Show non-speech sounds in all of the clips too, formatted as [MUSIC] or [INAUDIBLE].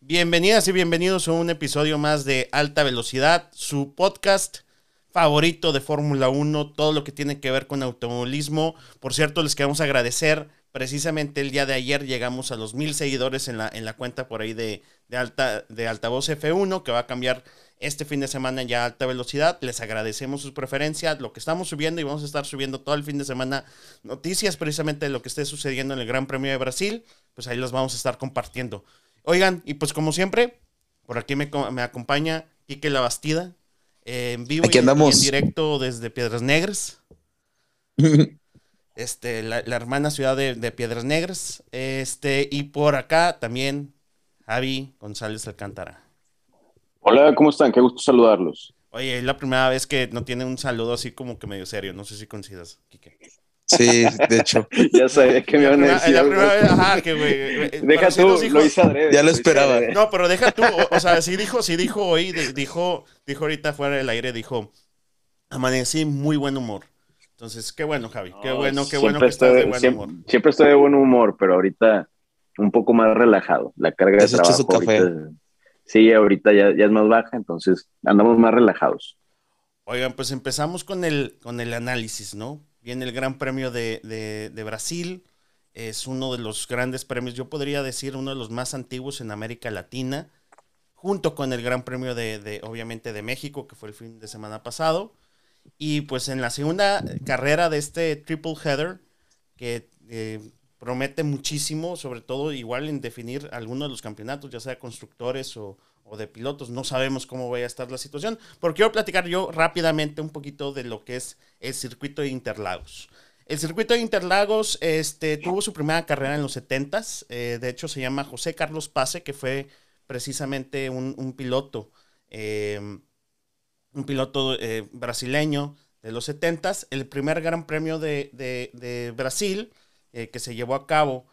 Bienvenidas y bienvenidos a un episodio más de Alta Velocidad, su podcast favorito de Fórmula 1, todo lo que tiene que ver con automovilismo. Por cierto, les queremos agradecer. Precisamente el día de ayer llegamos a los mil seguidores en la, en la cuenta por ahí de, alta, de Altavoz F1, que va a cambiar este fin de semana ya a alta velocidad. Les agradecemos sus preferencias, lo que estamos subiendo y vamos a estar subiendo todo el fin de semana noticias precisamente de lo que esté sucediendo en el Gran Premio de Brasil. Pues ahí los vamos a estar compartiendo. Oigan, y pues como siempre, por aquí me, acompaña Quique La Bastida, eh, en vivo y, en directo desde Piedras Negras. [LAUGHS] este, la, hermana ciudad de, Piedras Negras. Este, y por acá también Javi González Alcántara. Hola, ¿cómo están? Qué gusto saludarlos. Oye, es la primera vez que no tiene un saludo así como que medio serio. No sé si coincidas, Quique. Sí, de hecho. [LAUGHS] ya sabía que me iban a decir. La primera vez, ajá, que güey. [LAUGHS] Eh, deja tú, lo hice adrede, Ya lo esperaba. No, pero deja tú, o, sea, sí dijo, sí dijo hoy, dijo, dijo ahorita fuera del aire, dijo, amanecí muy buen humor. Entonces, qué bueno, Javi, qué bueno, qué bueno que estás de buen siempre, humor. Siempre estoy de buen humor, pero ahorita un poco más relajado. La carga de trabajo ahorita, sí, ahorita ya, ya es más baja, entonces andamos más relajados. Oigan, pues empezamos con el, con el análisis, ¿no? Viene el Gran Premio de, Brasil. Es uno de los grandes premios, yo podría decir, uno de los más antiguos en América Latina, junto con el Gran Premio de, obviamente, de México, que fue el fin de semana pasado. Y pues en la segunda carrera de este triple header, que eh, promete muchísimo, sobre todo igual en definir alguno de los campeonatos, ya sea constructores o, o de pilotos. No sabemos cómo vaya a estar la situación, pero quiero platicar yo rápidamente un poquito de lo que es el circuito de Interlagos. El circuito de Interlagos este, tuvo su primera carrera en los 70s. Eh, de hecho, se llama José Carlos Pase, que fue precisamente un, piloto, em, un piloto eh, brasileño de los 70s. El primer gran premio de, Brasil eh, que se llevó a cabo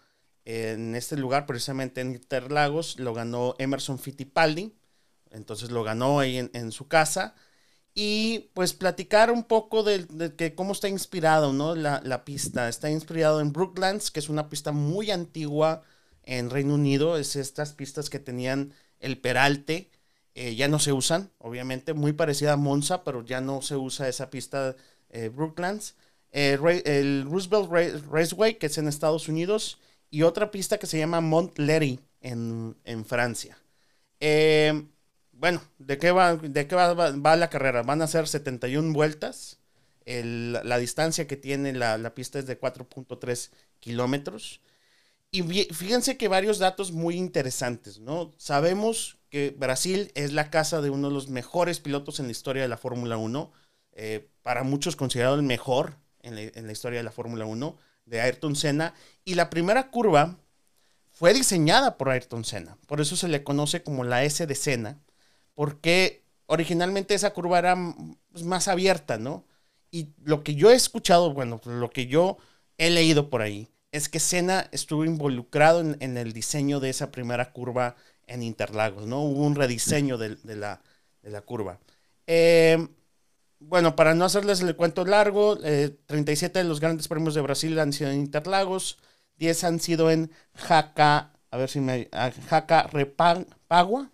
en este lugar, precisamente en Interlagos, lo ganó Emerson Fittipaldi. Entonces lo ganó ahí en, su casa. Y pues platicar un poco de, que cómo está inspirado, ¿no? La, pista. Está inspirado en Brooklands, que es una pista muy antigua en Reino Unido. Es estas pistas que tenían el peralte. Eh, ya no se usan, obviamente. Muy parecida a Monza, pero ya no se usa esa pista eh, Brooklands. Eh, el Roosevelt Raceway, que es en Estados Unidos y otra pista que se llama Montlery en, en Francia. Eh, bueno, ¿de qué, va, de qué va, la carrera? Van a ser 71 vueltas. la distancia que tiene la, la pista es de 4.3 kilómetros. Y fíjense que varios datos muy interesantes, ¿no? Sabemos que Brasil es la casa de uno de los mejores pilotos en la historia de la Fórmula 1. Eh, para muchos considerado el mejor en la, en la historia de la Fórmula 1 de Ayrton Senna. Y la primera curva fue diseñada por Ayrton Senna. Por eso se le conoce como la S de Senna. Porque originalmente esa curva era pues, más abierta, ¿no? Y lo que yo he escuchado, bueno, lo que yo he leído por ahí, es que Senna estuvo involucrado en, el diseño de esa primera curva en Interlagos, ¿no? Hubo un rediseño de, la, de la, curva. Eh, bueno, para no hacerles el cuento largo, 37 eh, de los grandes premios de Brasil han sido en Interlagos, 10 han sido en Jaca, a ver si me... Jaca Repagua.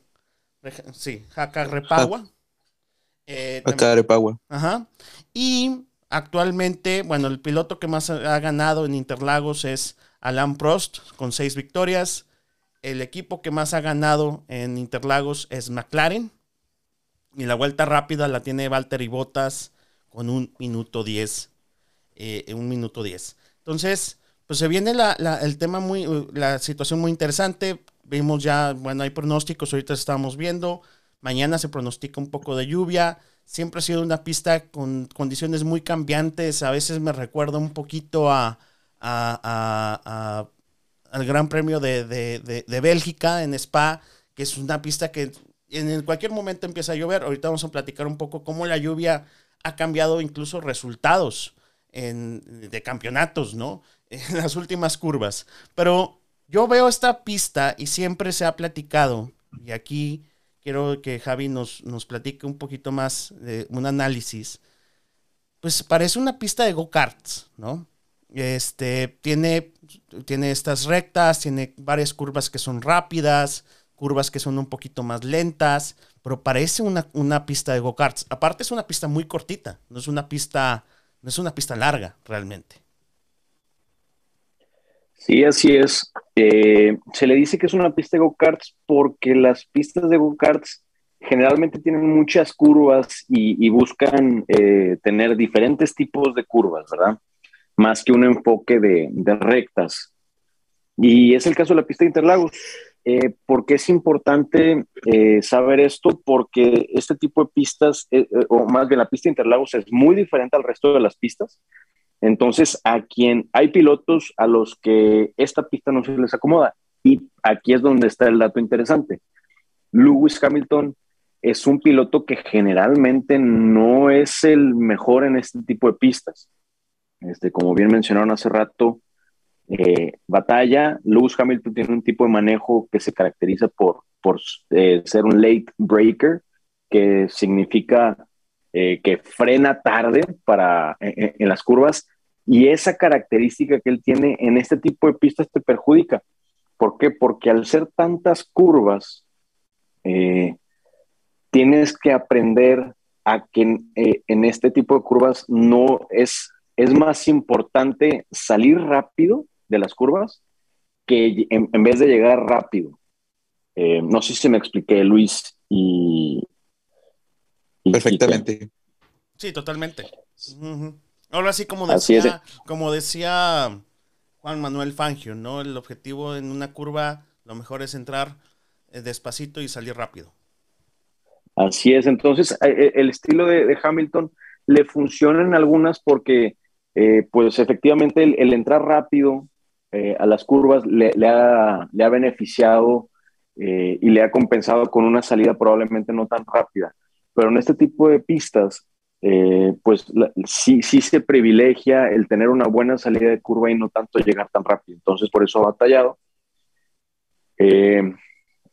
Sí, Jaca Repagua. Eh, Jaca Repagua. Ajá. Y actualmente, bueno, el piloto que más ha ganado en Interlagos es Alain Prost, con 6 victorias. El equipo que más ha ganado en Interlagos es McLaren y la vuelta rápida la tiene Valtteri Bottas con un minuto 10. Eh, un minuto 10. Entonces, pues se viene la, el tema muy, la situación muy interesante. Vimos ya, bueno, hay pronósticos, ahorita estamos viendo. Mañana se pronostica un poco de lluvia. Siempre ha sido una pista con condiciones muy cambiantes. A veces me recuerda un poquito a, al Gran Premio de, de Bélgica en Spa, que es una pista que en cualquier momento empieza a llover. Ahorita vamos a platicar un poco cómo la lluvia ha cambiado incluso resultados de campeonatos, ¿no? [LAUGHS] En las últimas curvas. Pero yo veo esta pista y siempre se ha platicado, y aquí quiero que Javi nos, nos platique un poquito más de un análisis. Pues parece una pista de go-karts, ¿no? Este, tiene, tiene estas rectas, tiene varias curvas que son rápidas, curvas que son un poquito más lentas, pero parece una, una pista de go-karts. Aparte es una pista muy cortita, no es una pista, no es una pista larga realmente. Sí, así es. Eh, se le dice que es una pista de go-karts porque las pistas de go-karts generalmente tienen muchas curvas y, buscan eh, tener diferentes tipos de curvas, ¿verdad? Más que un enfoque de, de rectas. Y es el caso de la pista de Interlagos. Eh, ¿Por qué es importante eh, saber esto? Porque este tipo de pistas, eh, o más bien la pista Interlagos, es muy diferente al resto de las pistas. Entonces, a quien hay pilotos a los que esta pista no se les acomoda. Y aquí es donde está el dato interesante. Lewis Hamilton es un piloto que generalmente no es el mejor en este tipo de pistas. Este, como bien mencionaron hace rato, eh, batalla. Lewis Hamilton tiene un tipo de manejo que se caracteriza por, por eh, ser un late breaker, que significa eh, que frena tarde para, en, las curvas. Y esa característica que él tiene en este tipo de pistas te perjudica. ¿Por qué? Porque al ser tantas curvas, tienes que aprender a que en este tipo de curvas no es, es más importante salir rápido de las curvas que en, vez de llegar rápido. Eh, no sé si me expliqué, Luis, y... Perfectamente. sí, totalmente. Ahora sí, como decía, como decía Juan Manuel Fangio, ¿no? El objetivo en una curva, lo mejor es entrar eh, despacito y salir rápido. Así es, entonces eh, el estilo de, Hamilton le funciona en algunas porque, pues efectivamente, el, entrar rápido, eh, a las curvas le, ha, beneficiado eh, y le ha compensado con una salida probablemente no tan rápida. Pero en este tipo de pistas, eh, pues sí, sí se privilegia el tener una buena salida de curva y no tanto llegar tan rápido. Entonces, por eso ha batallado.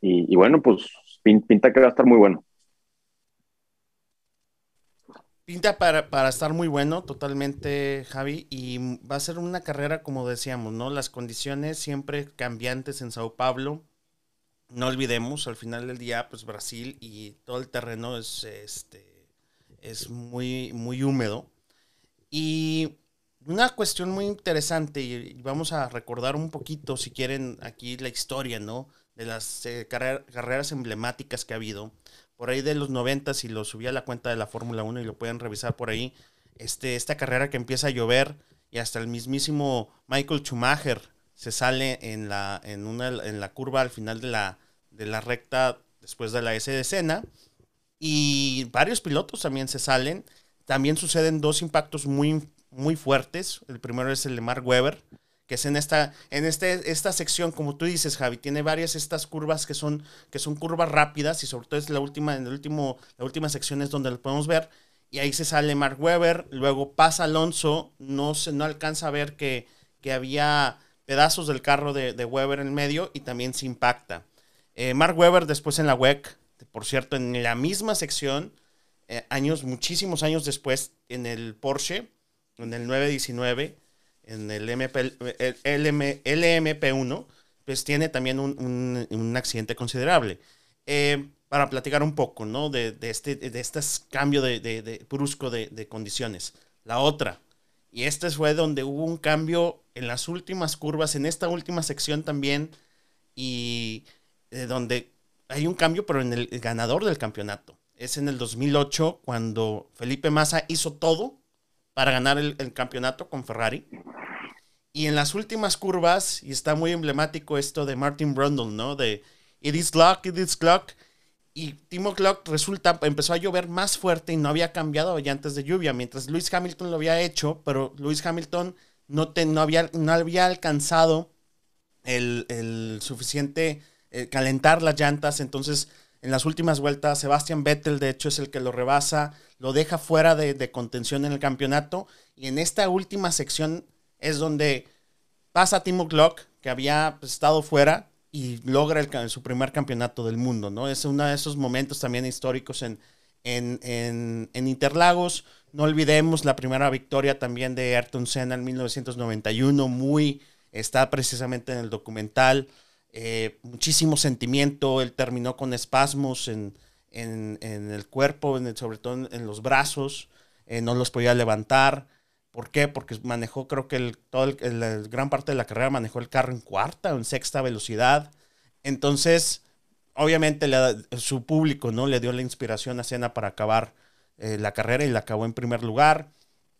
y, bueno, pues pinta que va a estar muy bueno. Pinta para, estar muy bueno, totalmente, Javi, y va a ser una carrera, como decíamos, ¿no? Las condiciones siempre cambiantes en Sao Paulo. No olvidemos, al final del día, pues Brasil y todo el terreno es, este, es muy, muy húmedo. Y una cuestión muy interesante, y vamos a recordar un poquito, si quieren, aquí la historia, ¿no? De las eh, carreras emblemáticas que ha habido por ahí de los 90 y lo subí a la cuenta de la Fórmula 1 y lo pueden revisar por ahí. Este, esta carrera que empieza a llover y hasta el mismísimo Michael Schumacher se sale en la, en una, en la curva al final de la, de la recta después de la S de escena. Y varios pilotos también se salen. También suceden dos impactos muy, muy fuertes. El primero es el de Mark Webber, que es en esta, en este, esta sección, como tú dices, Javi, tiene varias estas curvas que son, que son curvas rápidas y sobre todo es la última, en el último, la última sección es donde lo podemos ver. Y ahí se sale Mark Webber, luego pasa Alonso, no se no alcanza a ver que, que había pedazos del carro de, de, Webber en medio y también se impacta. Eh, Mark Webber después en la WEC, por cierto, en la misma sección, eh, años, muchísimos años después, en el Porsche, en el 919, en el, MP, el LMP1, pues tiene también un, un, accidente considerable. Eh, para platicar un poco, ¿no? De, de este, de este cambio de, de brusco de, condiciones. La otra, y este fue donde hubo un cambio en las últimas curvas, en esta última sección también, y eh, donde hay un cambio, pero en el ganador del campeonato. Es en el 2008, cuando Felipe Massa hizo todo para ganar el, campeonato con Ferrari. Y en las últimas curvas, y está muy emblemático esto de Martin Brundle, ¿no? De It is clock, it is clock. Y Timo Clock resulta, empezó a llover más fuerte y no había cambiado llantas de lluvia, mientras Lewis Hamilton lo había hecho, pero Lewis Hamilton no, no, había, no había alcanzado el, suficiente eh, calentar las llantas, entonces en las últimas vueltas Sebastian Vettel de hecho es el que lo rebasa, lo deja fuera de, contención en el campeonato. Y en esta última sección es donde pasa Timo Glock, que había pues, estado fuera, y logra su primer campeonato del mundo, ¿no? Es uno de esos momentos también históricos en, en, Interlagos. No olvidemos la primera victoria también de Ayrton Senna en 1991, muy, está precisamente en el documental. Eh, muchísimo sentimiento, él terminó con espasmos en, el cuerpo, sobre todo en, los brazos, eh, no los podía levantar. ¿Por qué? Porque manejó, creo que el, todo el, gran parte de la carrera manejó el carro en cuarta o en sexta velocidad. Entonces, obviamente su público no le dio la inspiración a Cena para acabar eh, la carrera y la acabó en primer lugar.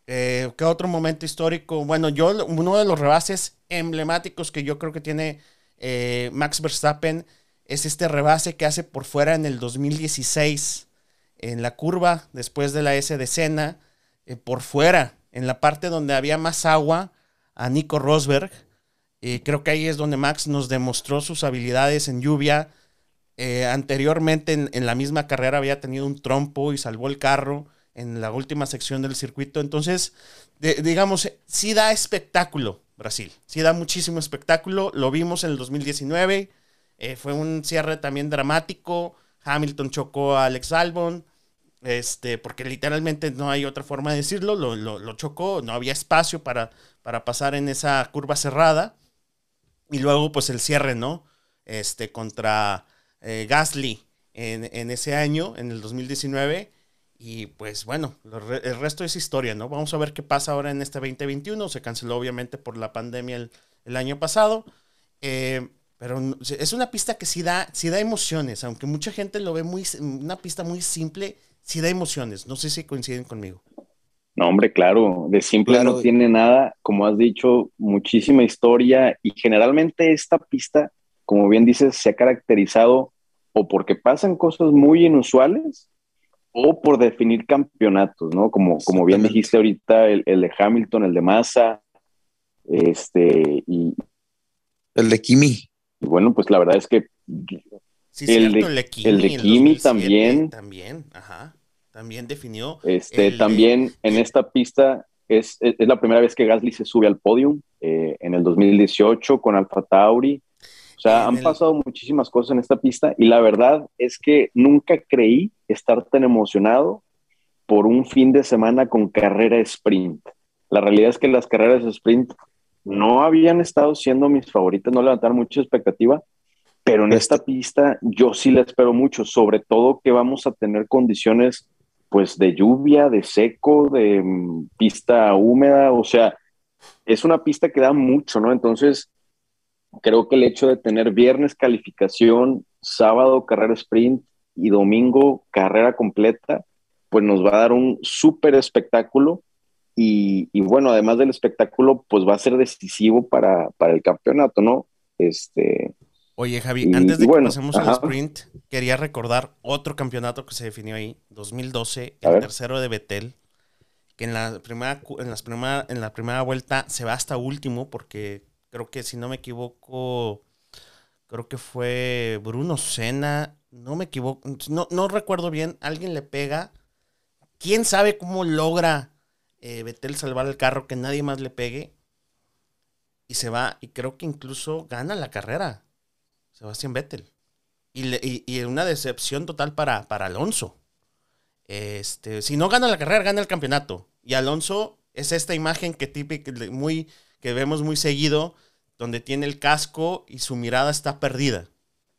¿Qué otro momento histórico? Bueno, yo uno de los rebases emblemáticos que yo creo que tiene eh, Max Verstappen es este rebase que hace por fuera en el 2016 en la curva después de la S de Senna, eh, por fuera, en la parte donde había más agua, a Nico Rosberg. y creo que ahí es donde Max nos demostró sus habilidades en lluvia. Eh, anteriormente en, la misma carrera había tenido un trompo y salvó el carro en la última sección del circuito. Entonces, digamos, sí da espectáculo Brasil. Sí da muchísimo espectáculo. Lo vimos en el 2019. Eh, fue un cierre también dramático. Hamilton chocó a Alex Albon. Este, porque literalmente no hay otra forma de decirlo. Lo, chocó. No había espacio para, para pasar en esa curva cerrada. Y luego, pues el cierre, ¿no? Este, contra eh, Gasly en, en ese año, en el 2019 y pues bueno, el resto es historia, ¿no? Vamos a ver qué pasa ahora en este 2021. Se canceló obviamente por la pandemia el, año pasado. Eh, pero es una pista que sí da, sí da emociones, aunque mucha gente lo ve muy, una pista muy simple, sí da emociones. No sé si coinciden conmigo. No, hombre, claro, de simple no tiene nada, como has dicho, muchísima historia y generalmente esta pista, como bien dices, se ha caracterizado o porque pasan cosas muy inusuales o por definir campeonatos, ¿no? Como, como bien dijiste ahorita, el, de Hamilton, el de Massa, este, y... El de Kimi. Y bueno, pues la verdad es que... el, de, Kimi, también. También, ajá. También definió. Este, también en esta pista es, es, la primera vez que Gasly se sube al podium eh, en el 2018 con Alfa Tauri. O sea, han pasado muchísimas cosas en esta pista y la verdad es que nunca creí estar tan emocionado por un fin de semana con carrera sprint. La realidad es que las carreras sprint no habían estado siendo mis favoritas, no levantaron mucha expectativa, pero en esta pista yo sí la espero mucho, sobre todo que vamos a tener condiciones pues de lluvia, de seco, de mm, pista húmeda, o sea, es una pista que da mucho, ¿no? Entonces, creo que el hecho de tener viernes calificación, sábado carrera sprint y domingo carrera completa, pues nos va a dar un súper espectáculo. Y, bueno, además del espectáculo, pues va a ser decisivo para, el campeonato, ¿no? Este, Oye, Javi, antes de que pasemos al sprint, quería recordar otro campeonato que se definió ahí, 2012, el tercero de Betel, que en la primera, en las primera, en la primera vuelta se va hasta último porque creo que si no me equivoco, creo que fue Bruno Sena, no me equivoco, no, no recuerdo bien, alguien le pega, quién sabe cómo logra eh, Betel salvar el carro, que nadie más le pegue, y se va, y creo que incluso gana la carrera, Sebastián Vettel. Y, y, una decepción total para, para Alonso. Este, si no gana la carrera, gana el campeonato. Y Alonso es esta imagen que típica, muy que vemos muy seguido, donde tiene el casco y su mirada está perdida,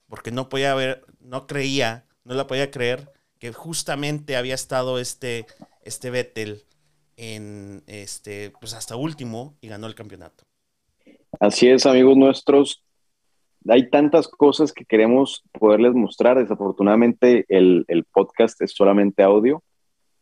porque no podía ver, no creía, no la podía creer que justamente había estado este, este Vettel en este, pues hasta último y ganó el campeonato. Así es, amigos nuestros. Hay tantas cosas que queremos poderles mostrar. Desafortunadamente, el, el podcast es solamente audio,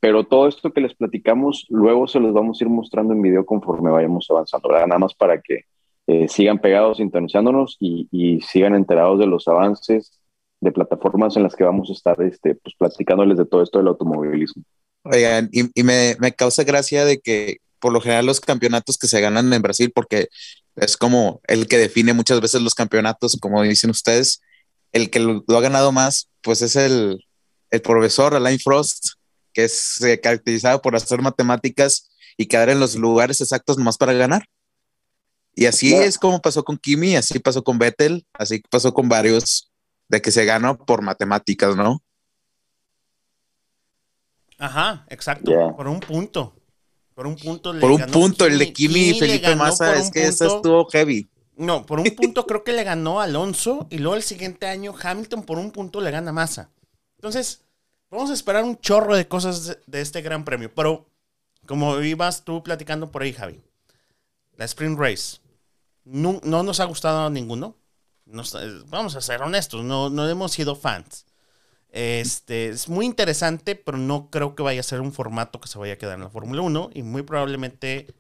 pero todo esto que les platicamos, luego se los vamos a ir mostrando en video conforme vayamos avanzando. Nada más para que eh, sigan pegados, sintonizándonos y, sigan enterados de los avances de plataformas en las que vamos a estar este, pues, platicándoles de todo esto del automovilismo. Oigan, y, me, me, causa gracia de que por lo general los campeonatos que se ganan en Brasil, porque es como el que define muchas veces los campeonatos, como dicen ustedes, el que lo, ha ganado más, pues es el, el profesor Alain Frost, que es eh, caracterizado por hacer matemáticas y quedar en los lugares exactos nomás para ganar. Y así es como pasó con Kimi, así pasó con Vettel, así pasó con varios de que se ganó por matemáticas, ¿no? Ajá, exacto, por un punto. Por un punto. por un punto, el de Kimi y Felipe Massa, es que eso estuvo heavy. No, por un [LAUGHS] punto creo que le ganó Alonso y luego el siguiente año Hamilton por un punto le gana Massa. Entonces, vamos a esperar un chorro de cosas de, este gran premio. Pero, como ibas tú platicando por ahí, Javi, la Sprint Race no, nos ha gustado a ninguno. vamos a ser honestos, no, no hemos sido fans. Este, es muy interesante, pero no creo que vaya a ser un formato que se vaya a quedar en la Fórmula 1 y muy probablemente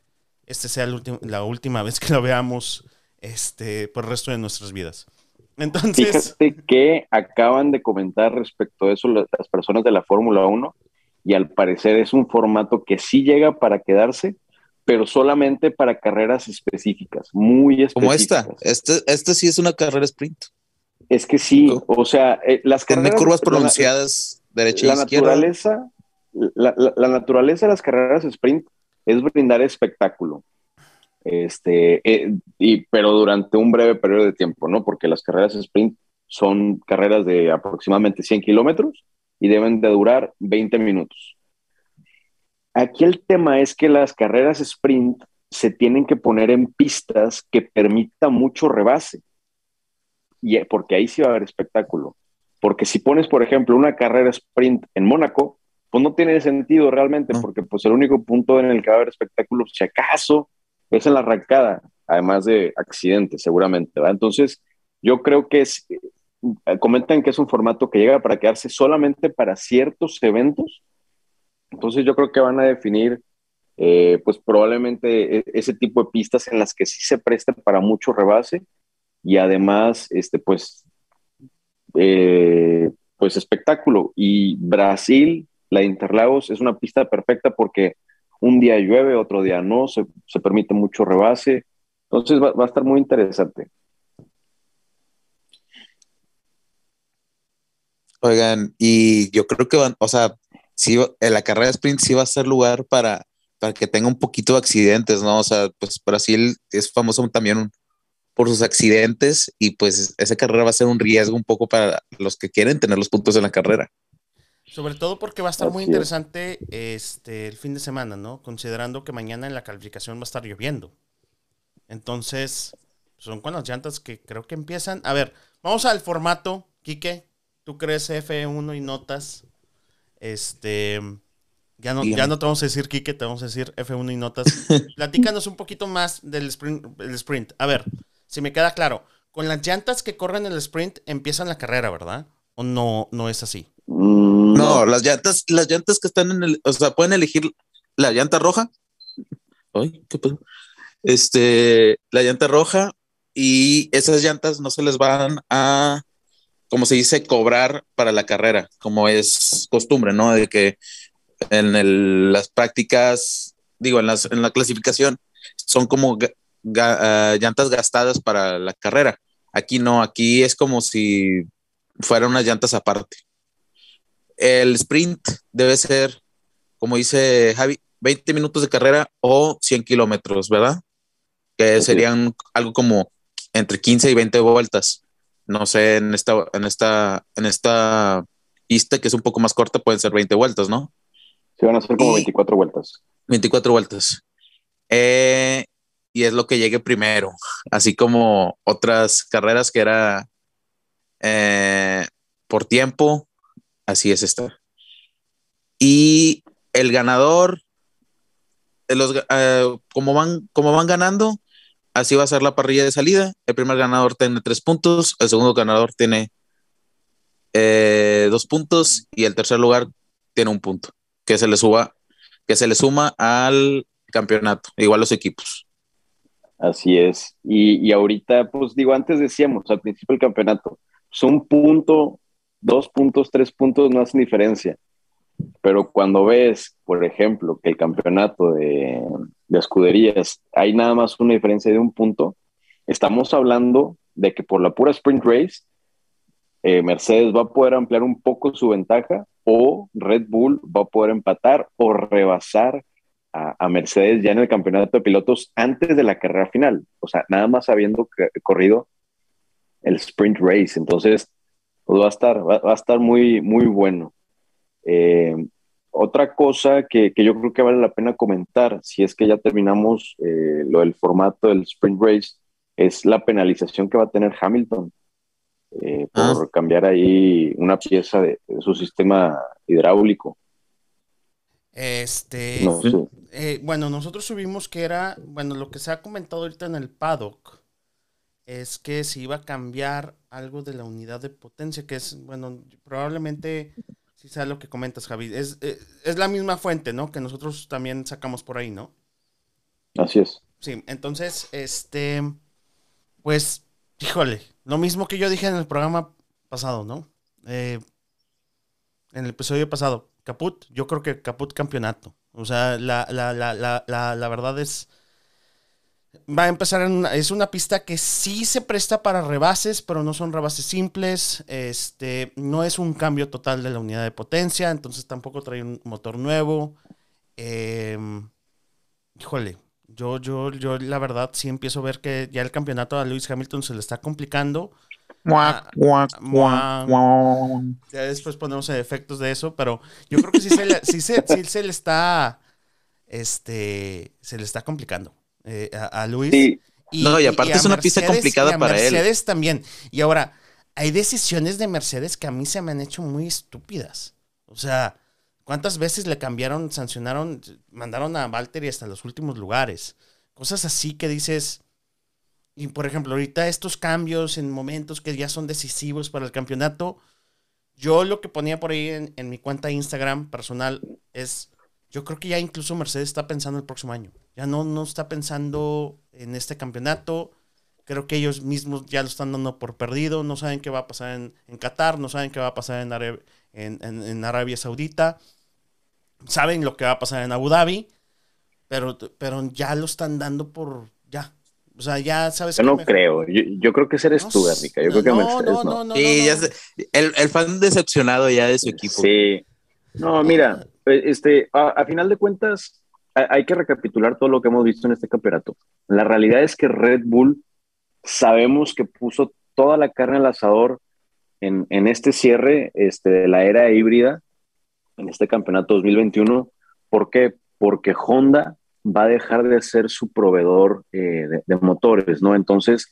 este sea la última vez que lo veamos este, por el resto de nuestras vidas. Entonces... Fíjate que acaban de comentar respecto a eso las personas de la Fórmula 1 y al parecer es un formato que sí llega para quedarse, pero solamente para carreras específicas, muy específicas. Como esta, este, este sí es una carrera sprint. Es que sí, o sea, eh, las carreras... Tiene curvas pronunciadas, derecha la e izquierda. Naturaleza, la, la, naturaleza de las carreras sprint es brindar espectáculo. Este, eh, y, pero durante un breve periodo de tiempo, ¿no? Porque las carreras sprint son carreras de aproximadamente 100 kilómetros y deben de durar 20 minutos. Aquí el tema es que las carreras sprint se tienen que poner en pistas que permitan mucho rebase y eh, porque ahí sí va a haber espectáculo. Porque si pones, por ejemplo, una carrera sprint en Mónaco, pues no tiene sentido realmente, porque pues el único punto en el que va a haber espectáculo, si acaso, es en la arrancada, además de accidentes, seguramente, ¿va? Entonces, yo creo que es, eh, comentan que es un formato que llega para quedarse solamente para ciertos eventos. Entonces, yo creo que van a definir, eh, pues probablemente e, ese tipo de pistas en las que sí se presta para mucho rebase y además, este, pues, eh, pues espectáculo. Y Brasil, la Interlagos, es una pista perfecta porque un día llueve, otro día no, se, permite mucho rebase. Entonces va, a estar muy interesante. Oigan, y yo creo que van, o sea, sí, en la carrera de sprint sí va a ser lugar para, para que tenga un poquito de accidentes, ¿no? O sea, pues Brasil es famoso también por sus accidentes y pues esa carrera va a ser un riesgo un poco para los que quieren tener los puntos en la carrera. Sobre todo porque va a estar muy interesante este el fin de semana, ¿no? Considerando que mañana en la calificación va a estar lloviendo. Entonces, son con las llantas que creo que empiezan. A ver, vamos al formato. Quique, ¿tú crees F1 y notas? Este. Ya no, ya no te vamos a decir Quique, te vamos a decir F1 y notas. [LAUGHS] Platícanos un poquito más del sprint, el sprint. A ver, si me queda claro, con las llantas que corren el sprint empiezan la carrera, ¿verdad? ¿O no, no es así? Mm, no, las llantas, las llantas que están en el, o sea, pueden elegir la llanta roja. Ay, qué pedo. Este, la llanta roja y esas llantas no se les van a, como se dice, cobrar para la carrera, como es costumbre, ¿no? De que en las prácticas, digo, en, las, en la clasificación, son como Ah, llantas gastadas para la carrera. Aquí no, aquí es como si fueran unas llantas aparte. El sprint debe ser, como dice Javi, 20 minutos de carrera o 100 kilómetros, ¿verdad? Que serían algo como entre 15 y 20 vueltas. No sé, en esta, en esta, en esta pista que es un poco más corta pueden ser 20 vueltas, ¿no? Se van a hacer como 24 vueltas. 24 vueltas. Eh, y es lo que llegue primero, así como otras carreras que era eh, por tiempo, así es esta. Y el ganador, los, eh, como, van, como van ganando, así va a ser la parrilla de salida. El primer ganador tiene tres puntos, el segundo ganador tiene eh, dos puntos y el tercer lugar tiene un punto, que se le suba, que se le suma al campeonato, igual los equipos. Así es. Y, ahorita, pues digo, antes decíamos al principio del campeonato, son un punto, dos puntos, tres puntos no hacen diferencia. Pero cuando ves, por ejemplo, que el campeonato de, escuderías hay nada más una diferencia de un punto, estamos hablando de que por la pura sprint race, eh, Mercedes va a poder ampliar un poco su ventaja o Red Bull va a poder empatar o rebasar a, Mercedes ya en el campeonato de pilotos antes de la carrera final, o sea, nada más habiendo corrido el sprint race, entonces pues va a estar, va, a estar muy, muy bueno. Eh, otra cosa que, que, yo creo que vale la pena comentar, si es que ya terminamos eh, lo del formato del sprint race, es la penalización que va a tener Hamilton eh, por ah. cambiar ahí una pieza de, su sistema hidráulico. Este, eh, bueno, nosotros subimos que era, bueno, lo que se ha comentado ahorita en el paddock es que se iba a cambiar algo de la unidad de potencia, que es, bueno, probablemente si sea lo que comentas, Javi. Es, eh, es, la misma fuente, ¿no? Que nosotros también sacamos por ahí, ¿no? Así es. Sí, entonces, este, pues, híjole, lo mismo que yo dije en el programa pasado, ¿no? Eh, en el episodio pasado, Caput, yo creo que Caput campeonato. O sea, la, la, la, la, la verdad es va a empezar en una, es una pista que sí se presta para rebases, pero no son rebases simples. Este, no es un cambio total de la unidad de potencia, entonces tampoco trae un motor nuevo. Em, híjole, yo, yo, yo la verdad sí empiezo a ver que ya el campeonato a Lewis Hamilton se le está complicando. Ah, ya después ponemos efectos de eso, pero yo creo que sí se le, sí se le está, este, se le está complicando. Eh, a, Luis. Y, no, y aparte es una pista complicada para él. Mercedes también. Y ahora, hay decisiones de Mercedes que a mí se me han hecho muy estúpidas. O sea, ¿cuántas veces le cambiaron, sancionaron, mandaron a Valtteri hasta los últimos lugares? Cosas así que dices. Y por ejemplo, ahorita estos cambios en momentos que ya son decisivos para el campeonato, yo lo que ponía por ahí en, en mi cuenta Instagram personal es yo creo que ya incluso Mercedes está pensando el próximo año. Ya no, no está pensando en este campeonato. Creo que ellos mismos ya lo están dando por perdido. No saben qué va a pasar en, Qatar, no saben qué va a pasar en, en, Arabia Saudita. Saben lo que va a pasar en Abu Dhabi, pero, pero ya lo están dando por ya. O sea, ya sabes. Yo no creo. Yo, creo que ese eres tú, Erika. Yo creo que Mercedes no. no. sí, ya el, el fan decepcionado ya de su equipo. Sí. No, mira, eh, este, a, final de cuentas, hay que recapitular todo lo que hemos visto en este campeonato. La realidad es que Red Bull sabemos que puso toda la carne al asador en, este cierre este, de la era híbrida, en este campeonato 2021. ¿Por qué? Porque Honda va a dejar de ser su proveedor eh, de, motores, ¿no? Entonces,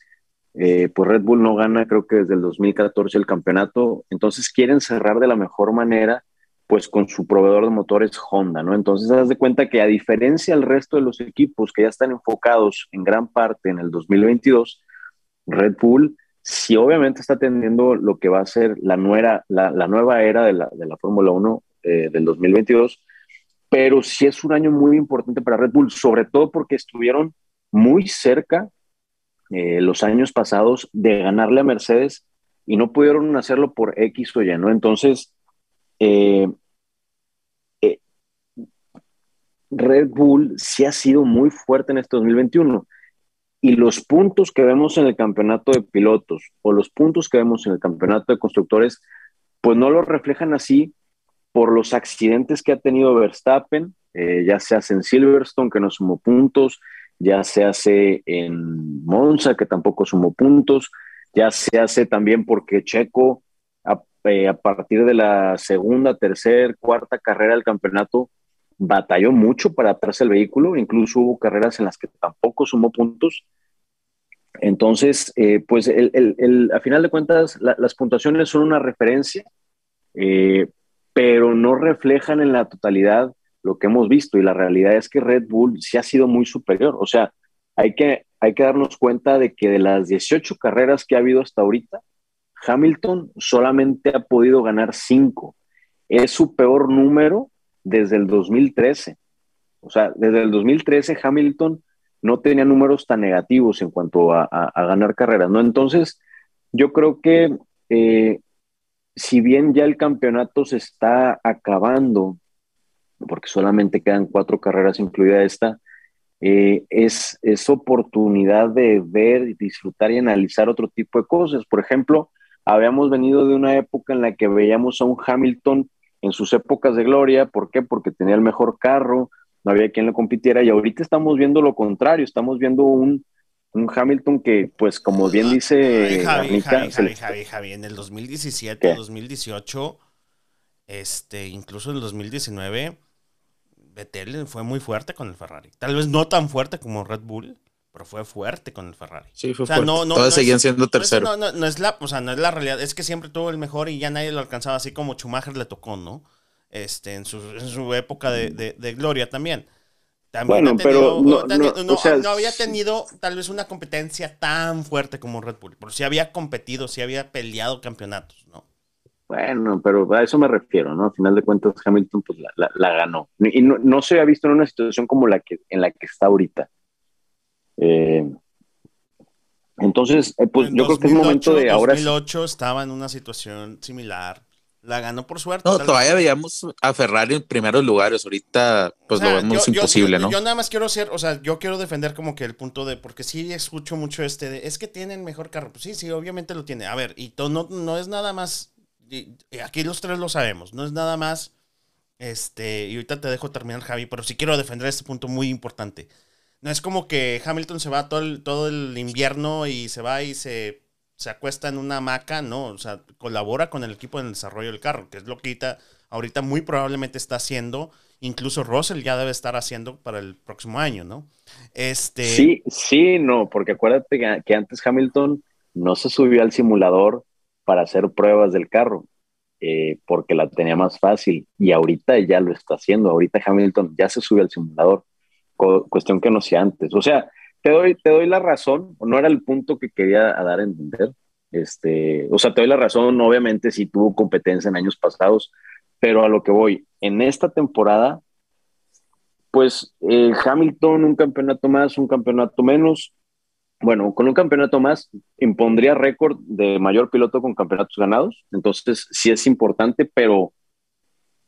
eh, pues Red Bull no gana, creo que desde el 2014 el campeonato. Entonces quieren cerrar de la mejor manera pues con su proveedor de motores Honda, ¿no? Entonces, haz de cuenta que a diferencia del resto de los equipos que ya están enfocados en gran parte en el 2022, Red Bull sí obviamente está teniendo lo que va a ser la, nueva, la, nueva era de la, de la Fórmula 1 eh, del 2022, pero sí es un año muy importante para Red Bull, sobre todo porque estuvieron muy cerca eh, los años pasados de ganarle a Mercedes y no pudieron hacerlo por X o Y, ¿no? Entonces, eh, eh, Red Bull sí ha sido muy fuerte en este 2021. Y los puntos que vemos en el campeonato de pilotos o los puntos que vemos en el campeonato de constructores, pues no lo reflejan así por los accidentes que ha tenido Verstappen, eh, ya se hace en Silverstone, que no sumó puntos, ya se hace en Monza, que tampoco sumó puntos, ya se hace también porque Checo eh, a partir de la segunda, tercera, cuarta carrera del campeonato, batalló mucho para atrás el vehículo, incluso hubo carreras en las que tampoco sumó puntos. Entonces, eh, pues el, a final de cuentas, las puntuaciones son una referencia, eh, pero no reflejan en la totalidad lo que hemos visto y la realidad es que Red Bull sí ha sido muy superior. O sea, hay que, hay que darnos cuenta de que de las 18 carreras que ha habido hasta ahorita, Hamilton solamente ha podido ganar cinco. Es su peor número desde el 2013. O sea, desde el 2013 Hamilton no tenía números tan negativos en cuanto a, ganar carreras, ¿no? Entonces, yo creo que eh, si bien ya el campeonato se está acabando, porque solamente quedan cuatro carreras, incluida esta, eh, es, es oportunidad de ver, disfrutar y analizar otro tipo de cosas. Por ejemplo, habíamos venido de una época en la que veíamos a un Hamilton en sus épocas de gloria. ¿Por qué? Porque tenía el mejor carro, no había quien le compitiera. Y ahorita estamos viendo lo contrario, estamos viendo un, Hamilton que, pues, como bien dice. Javi, Javi, Javi, Javi, en el 2017, 2018, este, incluso en el 2019, Vettel fue muy fuerte con el Ferrari. Tal vez no tan fuerte como Red Bull, pero fue fuerte con el Ferrari. Sí, fue fuerte. Todos seguían siendo terceros. No, no, es la, o sea, no es la realidad, es que siempre tuvo el mejor y ya nadie lo alcanzaba, así como Schumacher le tocó, ¿no? Este, en su, en su época de, de, gloria también. También bueno, pero no, no, había tenido tal vez una competencia tan fuerte como Red Bull, pero sí había competido, sí había peleado campeonatos, ¿no? Bueno, pero a eso me refiero, ¿no? Al final de cuentas, Hamilton pues la, la, ganó. Y no, se ha visto en una situación como la que, en la que está ahorita. Eh, entonces, eh, pues yo creo que es momento de ahora. En 2008 estaba en una situación similar. La ganó por suerte. No, todavía veíamos a Ferrari en primeros lugares. Ahorita, pues lo vemos imposible, ¿no? Yo nada más quiero ser, o sea, yo quiero defender como que el punto de, porque sí escucho mucho este de, es que tienen mejor carro. Pues sí, sí, obviamente lo tiene. A ver, y todo, no, no es nada más aquí los tres lo sabemos, no es nada más, este, y ahorita te dejo terminar, Javi, pero sí quiero defender este punto muy importante. No es como que Hamilton se va todo el, todo el invierno y se va y se, se acuesta en una hamaca, no, o sea, colabora con el equipo en el desarrollo del carro, que es lo que ahorita, muy probablemente está haciendo, incluso Russell ya debe estar haciendo para el próximo año, ¿no? Este... Sí, sí, no, porque acuérdate que antes Hamilton no se subió al simulador para hacer pruebas del carro, eh, porque la tenía más fácil y ahorita ya lo está haciendo, ahorita Hamilton ya se sube al simulador, cuestión que no hacía antes. O sea, te doy, te doy la razón, no era el punto que quería dar a entender, este, o sea, te doy la razón, obviamente si tuvo competencia en años pasados, pero a lo que voy, en esta temporada, pues eh, Hamilton un campeonato más, un campeonato menos, bueno, con un campeonato más impondría récord de mayor piloto con campeonatos ganados, entonces sí es importante, pero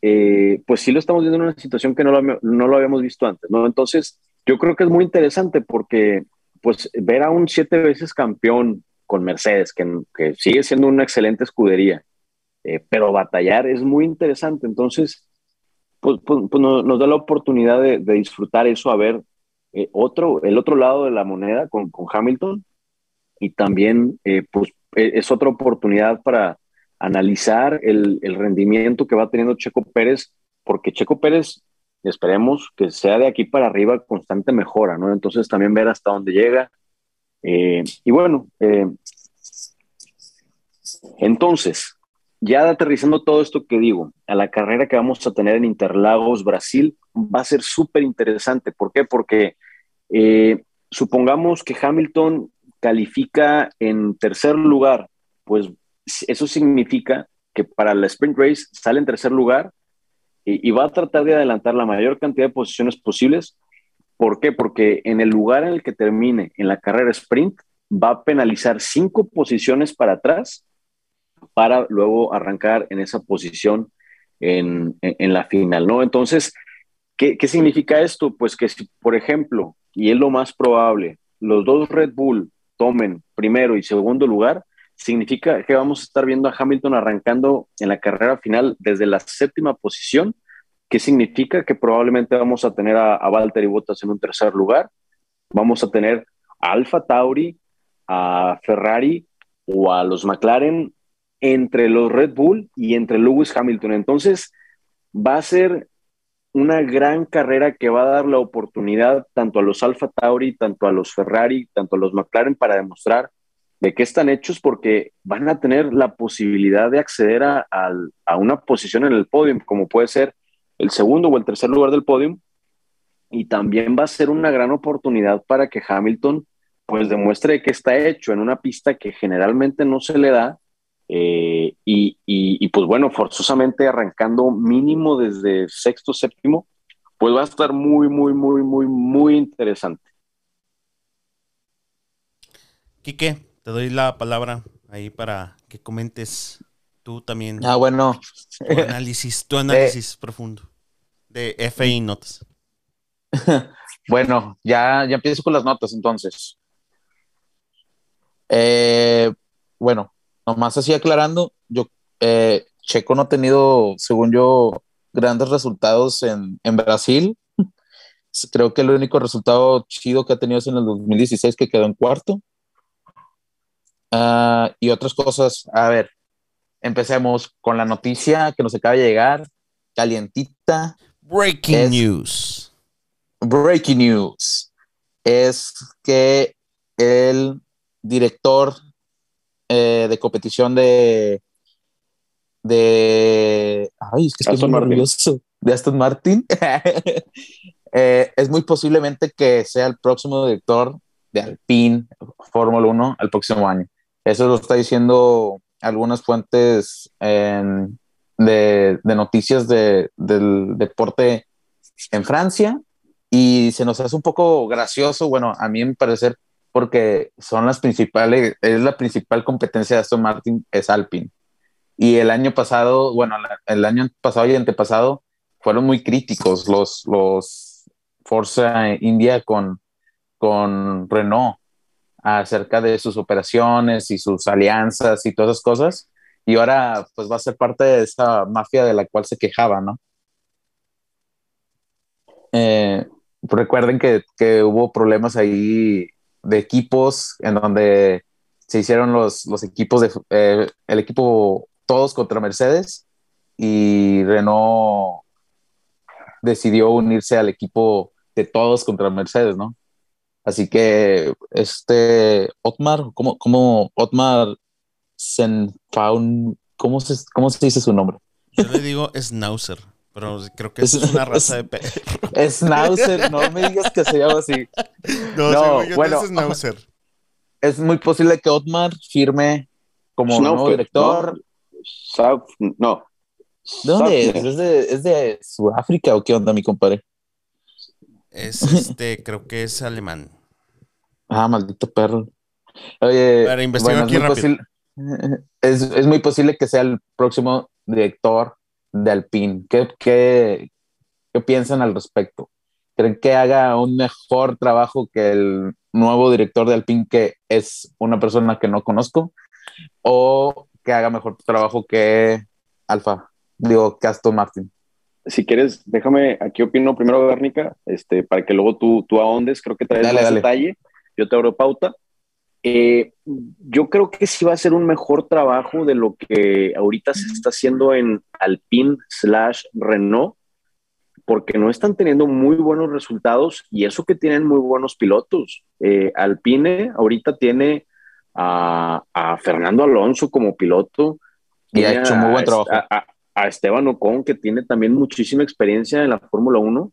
eh, pues sí lo estamos viendo en una situación que no lo, no lo, habíamos visto antes, ¿no? Entonces yo creo que es muy interesante porque pues ver a un siete veces campeón con Mercedes, que, sigue siendo una excelente escudería, eh, pero batallar es muy interesante, entonces pues, pues, pues nos, da la oportunidad de, disfrutar eso, a ver eh, otro, el otro lado de la moneda con, con Hamilton y también pues, e, es otra oportunidad para analizar el, el, rendimiento que va teniendo Checo Pérez, porque Checo Pérez esperemos que sea de aquí para arriba constante mejora, ¿no? Entonces también ver hasta dónde llega. Eh, y bueno, entonces, ya aterrizando todo esto que digo, a la carrera que vamos a tener en Interlagos, Brasil, va a ser súper interesante. ¿Por qué? Porque eh, supongamos que Hamilton califica en tercer lugar, pues eso significa que para la sprint race sale en tercer lugar y, va a tratar de adelantar la mayor cantidad de posiciones posibles. ¿Por qué? Porque en el lugar en el que termine en la carrera sprint va a penalizar cinco posiciones para atrás para luego arrancar en esa posición en, la final, ¿no? Entonces, ¿qué, significa esto? Pues que si, por ejemplo, y es lo más probable, los dos Red Bull tomen primero y segundo lugar, significa que vamos a estar viendo a Hamilton arrancando en la carrera final desde la séptima posición, que significa que probablemente vamos a tener a, a Valtteri Bottas en un tercer lugar, vamos a tener a Alfa Tauri, a Ferrari o a los McLaren entre los Red Bull y entre Lewis Hamilton. Entonces, va a ser una gran carrera que va a dar la oportunidad tanto a los Alfa Tauri, tanto a los Ferrari, tanto a los McLaren para demostrar de qué están hechos porque van a tener la posibilidad de acceder a, una posición en el podio, como puede ser el segundo o el tercer lugar del podio. Y también va a ser una gran oportunidad para que Hamilton pues demuestre que está hecho en una pista que generalmente no se le da eh, y, pues bueno, forzosamente arrancando mínimo desde sexto, séptimo, pues va a estar muy, muy, muy, muy, muy interesante. Quique, te doy la palabra ahí para que comentes tú también. Ah, bueno. Tu análisis, tu [LAUGHS] análisis profundo de FI Notas. [LAUGHS] bueno, ya, ya empiezo con las notas entonces. Eh, bueno, Nomás así aclarando, yo, eh, Checo no ha tenido, según yo, grandes resultados en, en Brasil. [LAUGHS] Creo que el único resultado chido que ha tenido es en el 2016, que quedó en cuarto. Uh, y otras cosas. A ver, empecemos con la noticia que nos acaba de llegar, calientita. Breaking news. Breaking news. es que el director eh, de competición de de ay, es que estoy Aston nervioso de Aston Martin [LAUGHS] eh, es muy posiblemente que sea el próximo director de Alpine Fórmula 1 el próximo año. Eso lo está diciendo algunas fuentes de, de, noticias de, del deporte en Francia y se nos hace un poco gracioso, bueno, a mí me parece porque son las principales, es la principal competencia de Aston Martin, es Alpine. Y el año pasado, bueno, el año pasado y antepasado fueron muy críticos los, los Forza India con, con Renault acerca de sus operaciones y sus alianzas y todas esas cosas. Y ahora pues va a ser parte de esa mafia de la cual se quejaba, ¿no? Eh, recuerden que, que, hubo problemas ahí de equipos en donde se hicieron los, los equipos de eh, el equipo todos contra Mercedes y Renault decidió unirse al equipo de todos contra Mercedes, ¿no? Así que este Otmar, ¿cómo, cómo Otmar Senfaun, ¿cómo se, cómo se dice su nombre? Yo le digo Schnauzer, pero creo que [LAUGHS] es, una raza de perro. [LAUGHS] Schnauzer, no me digas que se llama así. No, bueno, es Schnauzer. [LAUGHS] Es muy posible que Otmar firme como nuevo director. No. ¿De dónde es? ¿Es de, ¿Es de Sudáfrica o qué onda, mi compadre? Es este, creo que es alemán. Ah, maldito perro. Oye, Para investigar aquí [LAUGHS] es, muy posible, es, muy posible que sea el próximo director de Alpine. ¿Qué, qué, qué piensan al respecto? ¿Creen que haga un mejor trabajo que el nuevo director de Alpine, que es una persona que no conozco? ¿O que haga mejor trabajo que Alfa? Digo, que Aston Martin si quieres, déjame, aquí opino primero, Gárnica, este, para que luego tú, tú ahondes, creo que traes más detalle, yo te abro pauta. Eh, yo creo que sí va a ser un mejor trabajo de lo que ahorita se está haciendo en Alpine slash Renault, porque no están teniendo muy buenos resultados y eso que tienen muy buenos pilotos. Eh, Alpine ahorita tiene a, Fernando Alonso como piloto. Y ha hecho muy buen trabajo a Esteban Ocon, que tiene también muchísima experiencia en la Fórmula 1,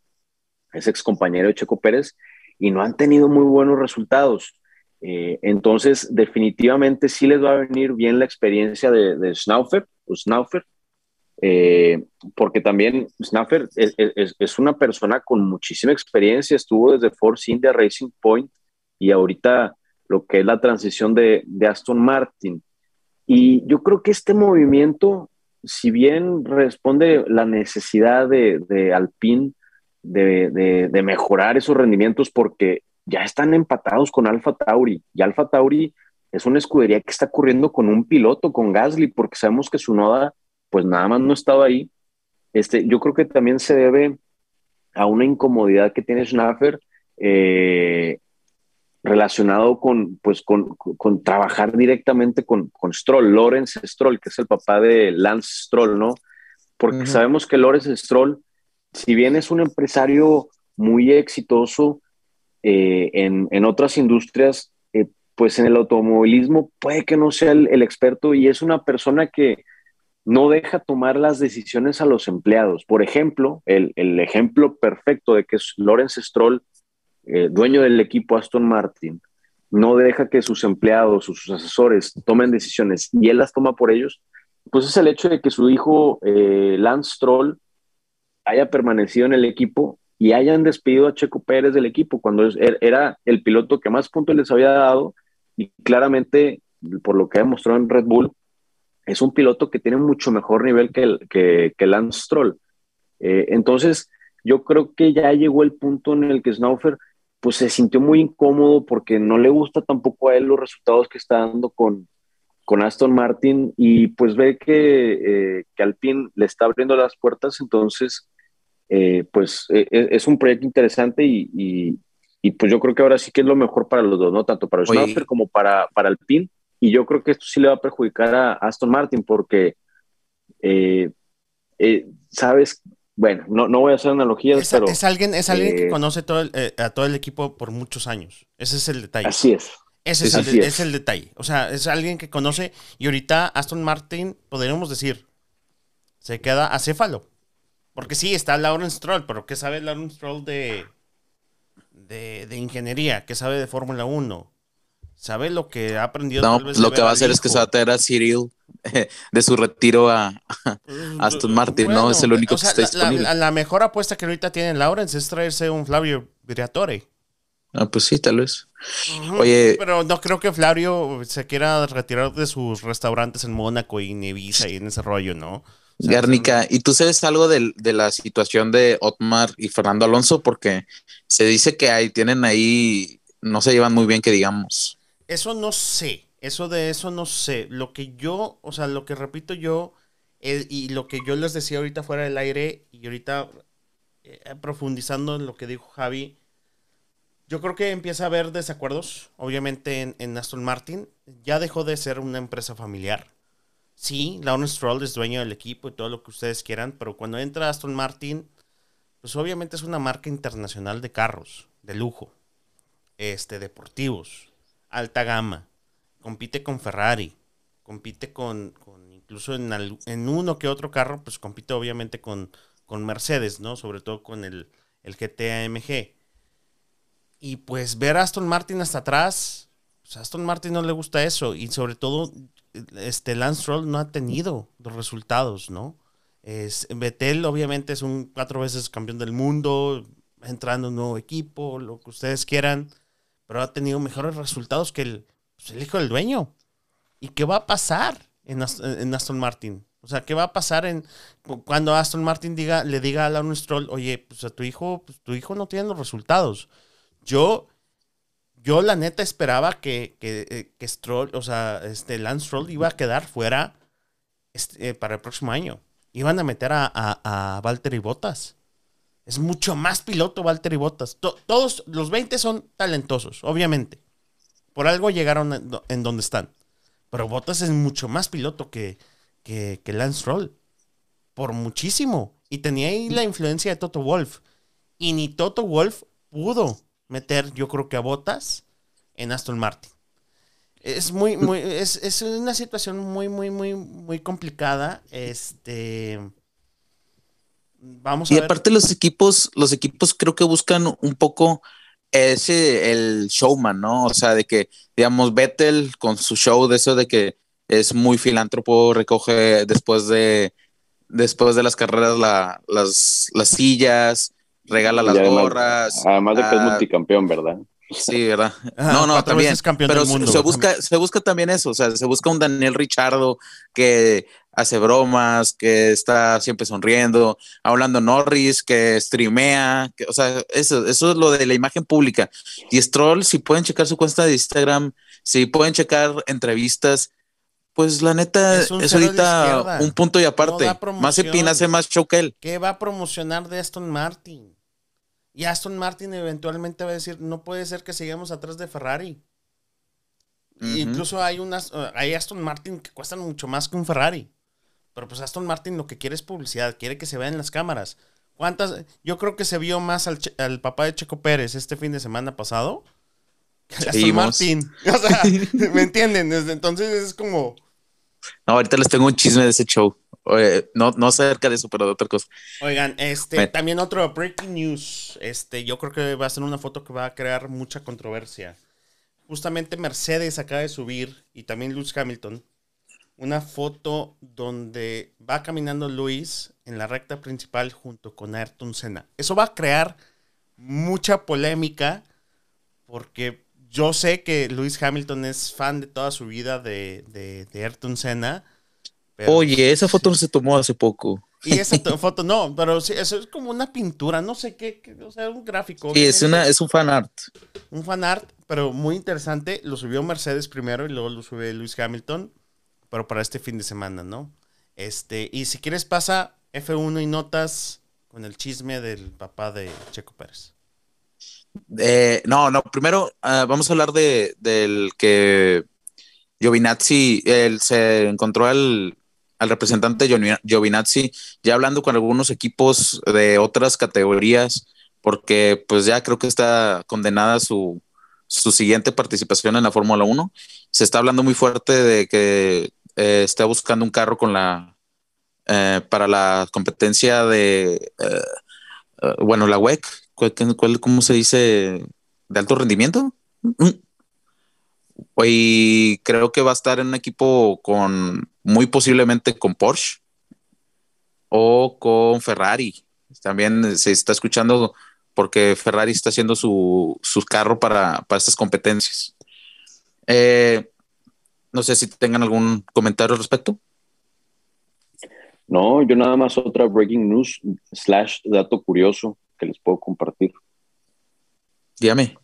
es ex compañero de Checo Pérez, y no han tenido muy buenos resultados. Eh, entonces, definitivamente sí les va a venir bien la experiencia de, de Schnaufer, eh, porque también Schnaufer es, una persona con muchísima experiencia, estuvo desde Force India Racing Point y ahorita lo que es la transición de, de Aston Martin. Y yo creo que este movimiento si bien responde la necesidad de, de Alpine de, mejorar esos rendimientos porque ya están empatados con Alfa Tauri y Alfa Tauri es una escudería que está corriendo con un piloto, con Gasly, porque sabemos que su noda pues nada más no estaba ahí. Este, yo creo que también se debe a una incomodidad que tiene Schnaffer eh, relacionado con, pues, con, con, trabajar directamente con, con, Stroll, Lawrence Stroll, que es el papá de Lance Stroll, ¿no? Porque sabemos que Lawrence Stroll, si bien es un empresario muy exitoso eh, en, en, otras industrias, eh, pues en el automovilismo puede que no sea el, experto y es una persona que no deja tomar las decisiones a los empleados. Por ejemplo, el, el ejemplo perfecto de que es Lawrence Stroll eh, dueño del equipo Aston Martin, no deja que sus empleados o sus asesores tomen decisiones y él las toma por ellos, pues es el hecho de que su hijo Lance Stroll haya permanecido en el equipo y hayan despedido a Checo Pérez del equipo cuando er, era el piloto que más puntos les había dado y claramente, por lo que ha demostrado en Red Bull, es un piloto que tiene mucho mejor nivel que, que, Lance Stroll. Eh, entonces, yo creo que ya llegó el punto en el que Snaufer pues se sintió muy incómodo porque no le gusta tampoco a él los resultados que está dando con, con Aston Martin y pues ve que, eh, que Alpine le está abriendo las puertas, entonces eh, pues e, e, es un proyecto interesante y, y, pues yo creo que ahora sí que es lo mejor para los dos, ¿no? Tanto para Schumacher como para, para Alpine y yo creo que esto sí le va a perjudicar a Aston Martin porque, eh, ¿sabes? bueno, no, no voy a hacer analogías, es, pero... Es alguien, es alguien que eh, conoce todo el, eh, a todo el equipo por muchos años. Ese es el detalle. Así es. Ese es, el, es. es el detalle. O sea, es alguien que conoce y ahorita Aston Martin, podríamos decir, se queda acéfalo. Porque sí, está Lawrence Stroll, pero ¿qué sabe Lawrence Stroll de, de, de ingeniería? ¿Qué sabe de Fórmula 1? ¿Sabe lo que ha aprendido? No, tal vez, lo que va a hacer es que se va a traer a Cyril eh, de su retiro a Aston Martin, ¿no? Es el único o sea, que está la- disponible. La, la mejor apuesta que ahorita tiene Lawrence es traerse un Flavio Briatore. Ah, pues sí, tal vez. Oye- Pero no creo que Flavio se quiera retirar de sus restaurantes en Mónaco y en Ibiza y en ese rollo, ¿no? Guernica, ¿y tú sabes algo del- de, la situación de Otmar y Fernando Alonso? Porque se dice que ahí tienen ahí, no se llevan muy bien, que digamos. Eso no sé. Eso de eso no sé. Lo que yo, o sea, lo que repito yo eh, y lo que yo les decía ahorita fuera del aire y ahorita eh, profundizando en lo que dijo Javi, yo creo que empieza a haber desacuerdos, obviamente, en, en Aston Martin. Ya dejó de ser una empresa familiar. Sí, Lawrence Stroll es dueño del equipo y todo lo que ustedes quieran, pero cuando entra Aston Martin, pues obviamente es una marca internacional de carros, de lujo, este, deportivos, alta gama. Compite con Ferrari, compite con, con incluso en, al- en uno que otro carro, pues compite obviamente con, con Mercedes, ¿no? Sobre todo con el, el. Y pues ver a Aston Martin hasta atrás, pues Aston Martin no le gusta eso. Y sobre todo, este Lance Stroll no ha tenido los resultados, ¿no? Es, Vettel obviamente es un cuatro veces campeón del mundo, entrando en un nuevo equipo, lo que ustedes quieran, pero ha tenido mejores resultados que el, pues, el hijo del dueño. ¿Y qué va a pasar en, Ast- en Aston Martin? O sea, ¿qué va a pasar en cu- cuando Aston Martin diga, le diga a Lawrence Stroll, oye, pues a tu hijo, pues tu hijo no tiene los resultados? Yo, yo la neta esperaba que, que, eh, que Stroll, o sea, este Lance Stroll iba a quedar fuera este, eh, para el próximo año. Iban a meter a, a, a Valtteri Bottas. Es mucho más piloto Valtteri Bottas. To- todos los 20 son talentosos, obviamente. Por algo llegaron en donde están. Pero Bottas es mucho más piloto que, que, que Lance Stroll. Por muchísimo. Y tenía ahí la influencia de Toto Wolf. Y ni Toto Wolf pudo meter, yo creo que a Bottas en Aston Martin. Es muy, muy, es, es una situación muy, muy, muy, muy complicada. Este. Vamos a Y ver. aparte los equipos, los equipos creo que buscan un poco ese, el showman, ¿no? O sea, de que, digamos, Vettel con su show de eso de que es muy filántropo, recoge después de, después de las carreras la- las, las sillas, regala las además- gorras. Además de que es ah, multicampeón, ¿verdad? Sí, ¿verdad? Ajá, [LAUGHS] no, no, también. veces campeón Pero del mundo, se, busca, se busca también eso, o sea, se busca un Daniel Richardo que hace bromas, que está siempre sonriendo, hablando Norris, que streamea, que, o sea, eso, eso es lo de la imagen pública. Y Stroll, si pueden checar su cuenta de Instagram, si pueden checar entrevistas, pues la neta Es un ahorita un punto y aparte. da más. Epina hace más show que él. ¿Qué va a promocionar de Aston Martin? Y Aston Martin eventualmente va a decir, no puede ser que sigamos atrás de Ferrari. Incluso hay unas, eh, hay Aston Martin que cuestan mucho más que un Ferrari. Pero pues Aston Martin lo que quiere es publicidad, quiere que se vea en las cámaras. ¿Cuántas? Yo creo que se vio más al, al papá de Checo Pérez este fin de semana pasado. que al Aston. Martin. [LAUGHS] O sea, ¿me entienden? Desde entonces es como, No, ahorita les tengo un chisme de ese show. Oye, no, no acerca de eso, pero de otra cosa. Oigan, este, también otro breaking news. Este, yo creo que va a ser una foto que va a crear mucha controversia. Justamente Mercedes acaba de subir, y también Lewis Hamilton, una foto donde va caminando Luis en la recta principal junto con Ayrton Senna. Eso va a crear mucha polémica, porque yo sé que Lewis Hamilton es fan de toda su vida de, de, de Ayrton Senna. Pero- Oye, esa foto no se tomó hace poco. y esa [LAUGHS] to- foto, no, pero sí, eso es como una pintura, no sé qué, qué, o sea, un gráfico. Sí, es, una, es un fan art. Un fan art, pero muy interesante. Lo subió Mercedes primero y luego lo sube Luis Hamilton, pero para este fin de semana, ¿no? Este, y si quieres pasa F1 y notas con el chisme del papá de Checo Pérez. Eh, no, no, primero ah, vamos a hablar de, del que Giovinazzi, él se encontró al, al representante Giovinazzi, ya hablando con algunos equipos de otras categorías, porque pues ya creo que está condenada su, su siguiente participación en la Fórmula 1. Se está hablando muy fuerte de que eh, está buscando un carro con la eh, para la competencia de eh, bueno, la WEC, ¿cuál, cómo se dice? ¿De alto rendimiento? Mm. Y creo que va a estar en un equipo con muy posiblemente con Porsche o con Ferrari. También se está escuchando porque Ferrari está haciendo su, carro para, para, estas competencias. Eh, no sé si tengan algún comentario al respecto. No, yo nada más otra breaking news slash dato curioso que les puedo compartir. Dígame.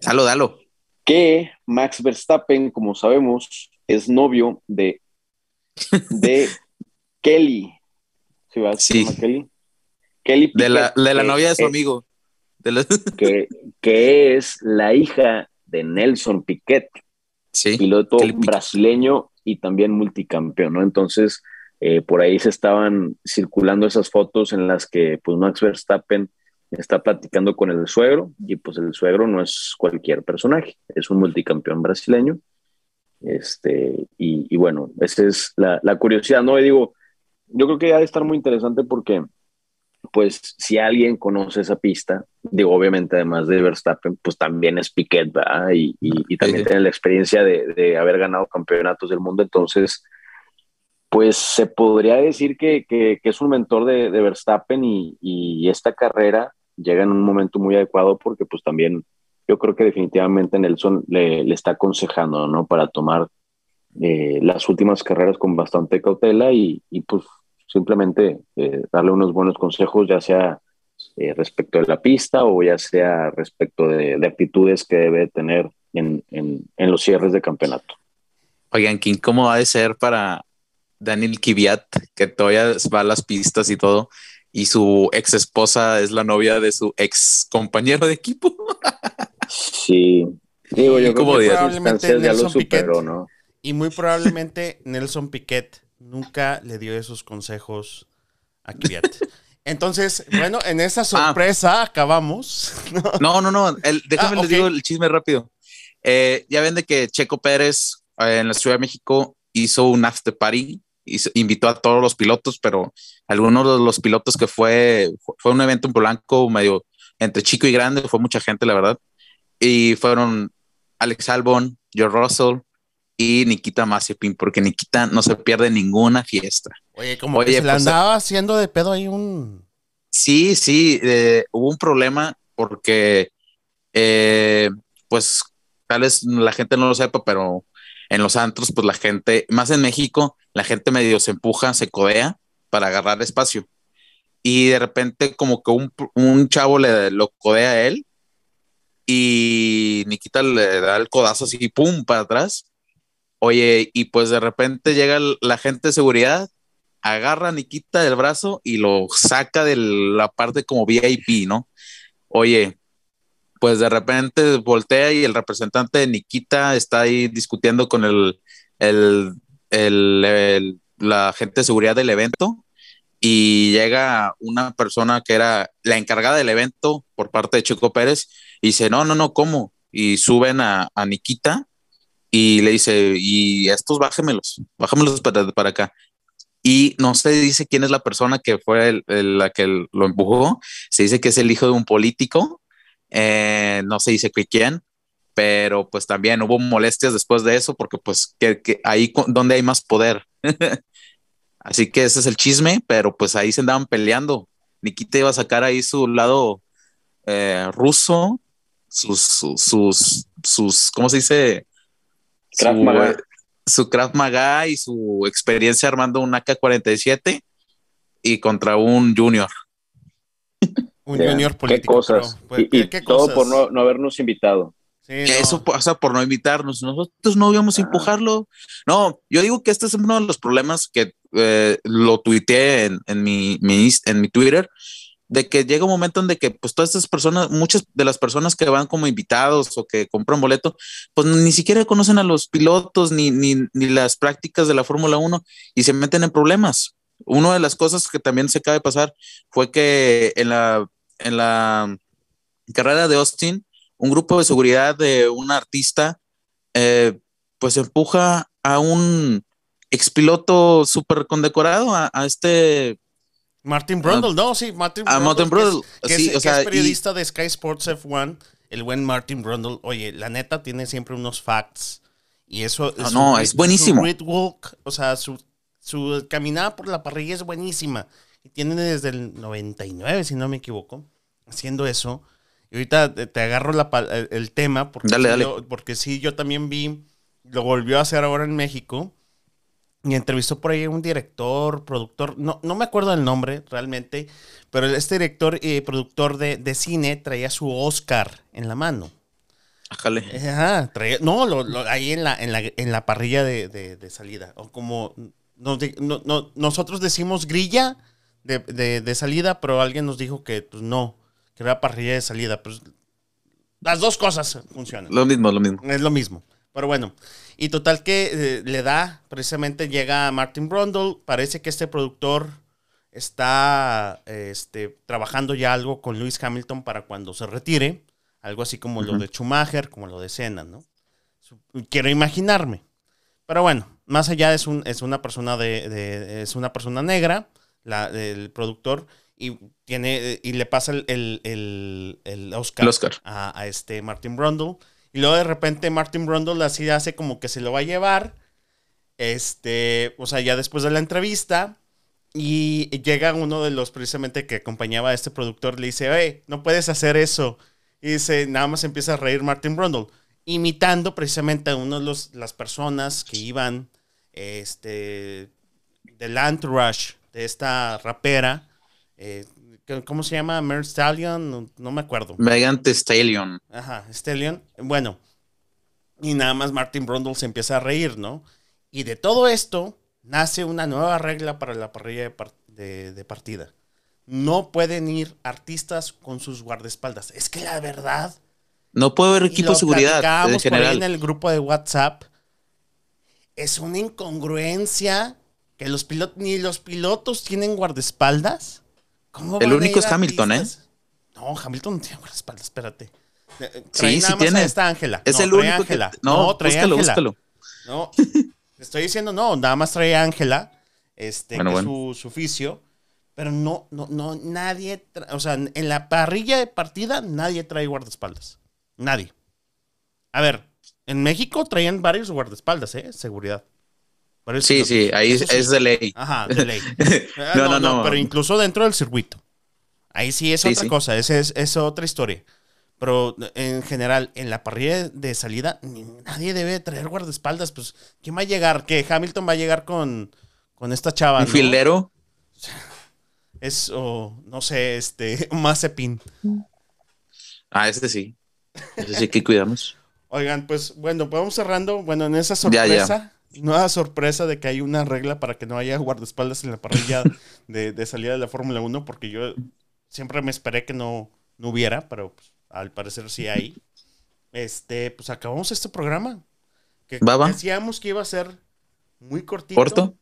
Dalo, dalo. Que Max Verstappen, como sabemos, es novio de, de Kelly. ¿Sí va? Sí. Kelly? Kelly de la, de la novia de su amigo. [LAUGHS] que, que es la hija de Nelson Piquet, sí, piloto brasileño y también multicampeón, ¿no? Entonces, eh, por ahí se estaban circulando esas fotos en las que pues Max Verstappen está platicando con el suegro y pues el suegro no es cualquier personaje, es un multicampeón brasileño. Este, y, bueno, esa es la, la, curiosidad, ¿no? Y digo, yo creo que ha de estar muy interesante porque pues si alguien conoce esa pista, digo, obviamente además de Verstappen, pues también es Piquet, ¿verdad? Y, y, también tiene la experiencia de, de, haber ganado campeonatos del mundo, entonces, pues se podría decir que, que, es un mentor de, de Verstappen y, y, esta carrera llega en un momento muy adecuado porque pues también yo creo que definitivamente Nelson le, está aconsejando, ¿no? Para tomar eh, las últimas carreras con bastante cautela y, pues simplemente eh, darle unos buenos consejos, ya sea eh, respecto de la pista o ya sea respecto de, actitudes que debe tener en, los cierres de campeonato. Oigan, King, ¿cómo va a ser para Daniel Kiviat, que todavía va a las pistas y todo, y su ex esposa es la novia de su ex compañero de equipo? [LAUGHS] sí, digo yo creo que probablemente ya lo superó, ¿no? Y muy probablemente Nelson Piquet nunca le dio esos consejos a Kvyat. [LAUGHS] Entonces, bueno, en esa ah. sorpresa acabamos. No, no, no. déjame ah, les digo el chisme rápido. Eh, ya ven de que Checo Pérez eh, en la Ciudad de México hizo un after party, y invitó a todos los pilotos, pero algunos de los pilotos que fue, fue un evento en Polanco medio entre chico y grande, fue mucha gente, la verdad. Y fueron Alex Albon, George Russell, y Nikita Mazepin, porque Nikita no se pierde ninguna fiesta. Oye, como que se le pues, andaba haciendo de pedo ahí un... Sí, sí, eh, hubo un problema porque, eh, pues, tal vez la gente no lo sepa, pero en los antros, pues la gente, más en México, la gente medio se empuja, se codea para agarrar espacio. Y de repente como que un, un chavo le lo codea a él y Nikita le da el codazo así, pum, para atrás Oye, y pues de repente llega la gente de seguridad, agarra a Nikita del brazo y lo saca de la parte como VIP, ¿no? Oye, pues de repente voltea y el representante de Nikita está ahí discutiendo con el, el, el, la gente de seguridad del evento y llega una persona que era la encargada del evento por parte de Chico Pérez y dice, no, no, no, ¿cómo? Y suben a, Nikita y le dice, y estos bájemelos, bájemelos para, para acá. Y no se dice quién es la persona que fue la que lo empujó. Se dice que es el hijo de un político. Eh, no se dice quién, pero pues también hubo molestias después de eso porque pues que, que ahí donde hay más poder. [LAUGHS] Así que ese es el chisme, pero pues ahí se andaban peleando. Nikita iba a sacar ahí su lado eh, ruso, sus, sus, sus, ¿cómo se dice? su, Krav Maga y su experiencia armando un AK-47 y contra un junior. un junior político. Qué cosas. Pues, y, todo por no, habernos invitado. Eso pasa por no invitarnos. Nosotros no íbamos a ah. empujarlo. No, yo digo que este es uno de los problemas que eh, lo tuiteé en, mi, en mi Twitter de que llega un momento en de que pues todas estas personas, muchas de las personas que van como invitados o que compran boleto, pues ni siquiera conocen a los pilotos ni, ni, ni las prácticas de la Fórmula 1 y se meten en problemas. Una de las cosas que también se acaba de pasar fue que en la, en la carrera de Austin, un grupo de seguridad de un artista, eh, pues empuja a un expiloto súper condecorado, a, a este Martin Brundle, no, sí, Martin a Martin Brundle, que es, sí, que o sea, es periodista de Sky Sports F1, el buen Martin Brundle. Oye, la neta tiene siempre unos facts. Y eso No, no, es buenísimo. Su walk, o sea, su, su caminada por la parrilla es buenísima. Y tiene desde el 99, si no me equivoco, haciendo eso. Y ahorita te, agarro la el, el tema, porque, Dale, sí, dale. Yo, porque sí, yo también vi, lo volvió a hacer ahora en México. Y entrevistó por ahí un director, productor, no, no me acuerdo del nombre realmente, pero este director y productor de, de cine traía su Oscar en la mano. Ájale. Ajá, traía, no, lo- lo- ahí en la, en la, en la parrilla de, de- de salida. O como nos di- no- no- nosotros decimos grilla de, de- de salida, pero alguien nos dijo que pues, no, que era parrilla de salida. Pues las dos cosas funcionan. Lo mismo, lo mismo. Es lo mismo. Pero bueno, y total que eh, le da, precisamente llega Martin Brundle, parece que este productor está este, trabajando ya algo con Lewis Hamilton para cuando se retire, algo así como lo de Schumacher, como lo de Senna, ¿no? Quiero imaginarme. Pero bueno, más allá es, un, es una persona de, de- es una persona negra, la, el productor, y tiene, y le pasa el, el, el- el Oscar, El Oscar. A, a este Martin Brundle. Y luego de repente Martin Brundle así hace como que se lo va a llevar. Este, o sea, ya después de la entrevista. Y llega uno de los precisamente que acompañaba a este productor. Le dice, hey, no puedes hacer eso. Y dice, nada más empieza a reír Martin Brundle. Imitando precisamente a uno de los, las personas que iban, este, del entourage de esta rapera. eh, ¿Cómo se llama? Mer Stallion, no, no me acuerdo. Megan Stallion. Ajá, Stellion. Bueno, y nada más Martin Brundle se empieza a reír, ¿no? Y de todo esto nace una nueva regla para la parrilla de, par- de- de partida. No pueden ir artistas con sus guardaespaldas. Es que la verdad. No puede haber equipo de seguridad en general. en el grupo de WhatsApp. Es una incongruencia que los pilotos ni los pilotos tienen guardaespaldas. ¿Cómo El único es Hamilton, ¿eh? No, Hamilton no tiene guardaespaldas, espérate. Eh, Sí, trae sí nada más tiene. a esta Ángela. Es No, el trae único Ángela. que. No, trae búscalo, Ángela. búscalo. No, te estoy diciendo, no, nada más trae Ángela, este, Bueno, que es bueno. su, su oficio, pero no, no, no, nadie, tra- o sea, en la parrilla de partida nadie trae guardaespaldas. Nadie. A ver, en México traían varios guardaespaldas, ¿eh? Seguridad. Sí, sí, ahí sí. es de ley. Ajá, de ley. [LAUGHS] Ah, No, no, no. Pero incluso dentro del circuito. Ahí sí es Sí, otra sí. cosa, esa es, es otra historia. Pero en general, en la parrilla de salida, nadie debe traer guardaespaldas. Pues, ¿quién va a llegar? ¿Que Hamilton va a llegar con, con esta chava? Un ¿no? filero. [LAUGHS] Es, o, no sé, este, [LAUGHS] un Mazepin. Ah, ese sí. Ese sí que cuidamos. Oigan, pues bueno, vamos cerrando. Bueno, en esa Ya, ya. Nueva sorpresa de que hay una regla para que no haya guardaespaldas en la parrilla [LAUGHS] de, de salida de la Fórmula 1, porque yo siempre me esperé que no, no hubiera, pero pues, al parecer sí hay. Este, pues acabamos este programa. Que decíamos que iba a ser muy cortito. Corto.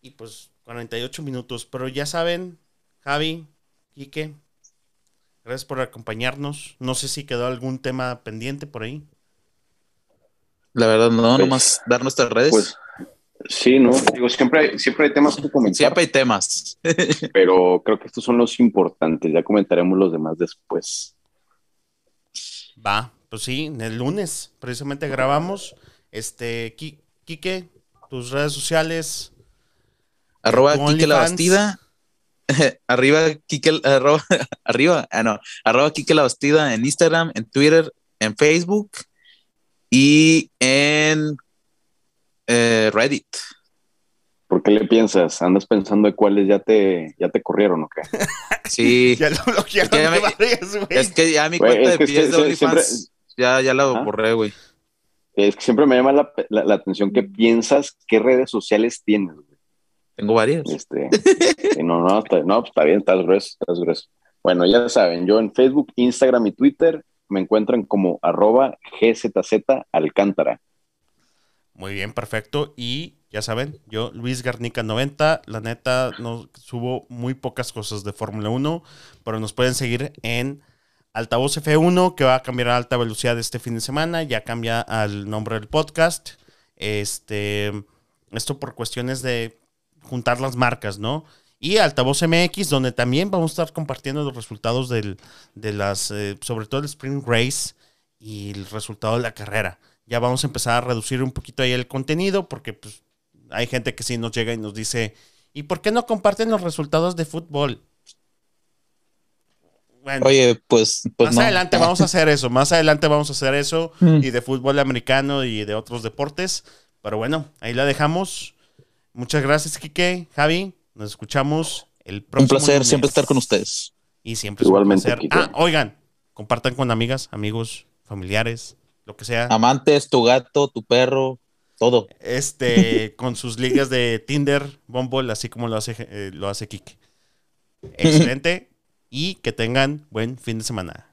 Y pues 48 minutos. Pero ya saben, Javi, Quique, gracias por acompañarnos. No sé si quedó algún tema pendiente por ahí. La verdad, no, Pues- nomás dar nuestras redes. Pues sí, ¿no? Digo, siempre hay, siempre hay temas que comentar, Siempre hay temas. [LAUGHS] pero creo que estos son los importantes. Ya comentaremos los demás después. Va, pues sí, el lunes precisamente grabamos. Este, Qui- Quique, tus redes sociales. arroba Kike la. Bastida. [LAUGHS] arriba Kike, arroba, [LAUGHS] arriba, ah no, arroba Kike la Bastida en Instagram, en Twitter, en Facebook y en eh, Reddit. ¿Por qué le piensas? ¿Andas pensando de cuáles ya te, ya te corrieron o qué? [LAUGHS] Sí, [LAUGHS] Ya lo bloquearon Es que ya me- varias, güey. es que ya mi Güey, cuenta es de pies se- de OnlyFans siempre- ya, ya la Ajá. borré, güey. Es que siempre me llama la, la- la atención que piensas qué redes sociales tienes. güey. Tengo varias. Este, [LAUGHS] no, no, está, no, pues está bien, estás grueso, estás grueso. Bueno, ya saben, yo en Facebook, Instagram y Twitter me encuentran como arroba GZZ Alcántara. Muy bien, perfecto. Y ya saben, yo, Luis Garnica 90, la neta, no subo muy pocas cosas de Fórmula 1, pero nos pueden seguir en Altavoz F1, que va a cambiar a alta velocidad este fin de semana, ya cambia al nombre del podcast. Este, esto por cuestiones de juntar las marcas, ¿no? Y Altavoz MX, donde también vamos a estar compartiendo los resultados del, de las, eh, sobre todo el Spring Race y el resultado de la carrera. Ya vamos a empezar a reducir un poquito ahí el contenido, porque pues, hay gente que sí nos llega y nos dice, ¿y por qué no comparten los resultados de fútbol? Bueno, Oye, pues, pues más adelante vamos a hacer eso, más adelante vamos a hacer eso [LAUGHS] mm. y de fútbol americano y de otros deportes. Pero bueno, ahí la dejamos. Muchas gracias, Kike, Javi. Nos escuchamos el próximo. Un placer siempre estar con ustedes. Y siempre Igualmente, es un placer. Ah, oigan, compartan con amigas, amigos, familiares, lo que sea. Amantes, tu gato, tu perro, todo. Este, [LAUGHS] con sus ligas de Tinder, Bumble, así como lo hace, eh, lo hace Kike. Excelente [LAUGHS] y que tengan buen fin de semana.